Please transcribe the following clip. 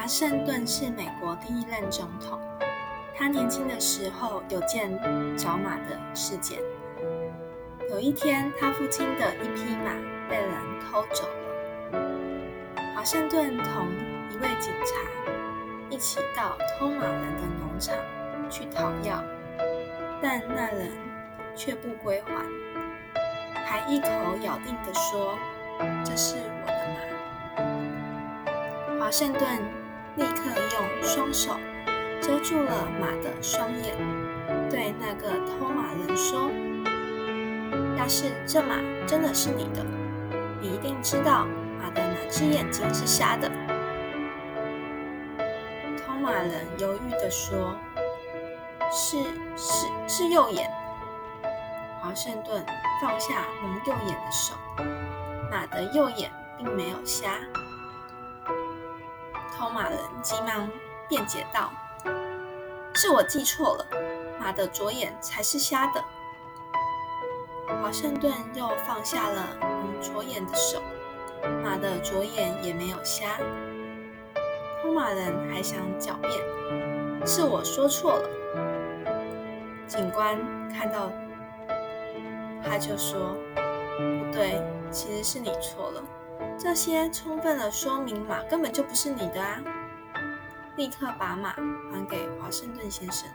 华盛顿是美国第一任总统。他年轻的时候有件找马的事件。有一天，他父亲的一匹马被人偷走了。华盛顿同一位警察一起到偷马人的农场去讨要，但那人却不归还，还一口咬定的说：“这是我的马。”华盛顿立刻用双手。遮住了马的双眼，对那个偷马人说：“要是这马真的是你的，你一定知道马的哪只眼睛是瞎的。”偷马人犹豫地说：“是是是右眼。”华盛顿放下蒙右眼的手，马的右眼并没有瞎。托马人急忙辩解道。是我记错了，马的左眼才是瞎的。华盛顿又放下了蒙左眼的手，马的左眼也没有瞎。托马人还想狡辩，是我说错了。警官看到他就说：“不对，其实是你错了。这些充分的说明马根本就不是你的啊。”立刻把马还给华盛顿先生。